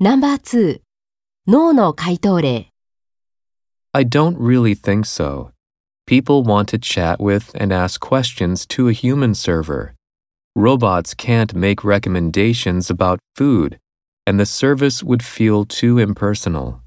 No.2 脳の回答例 I don't really think so. People want to chat with and ask questions to a human server. Robots can't make recommendations about food, and the service would feel too impersonal.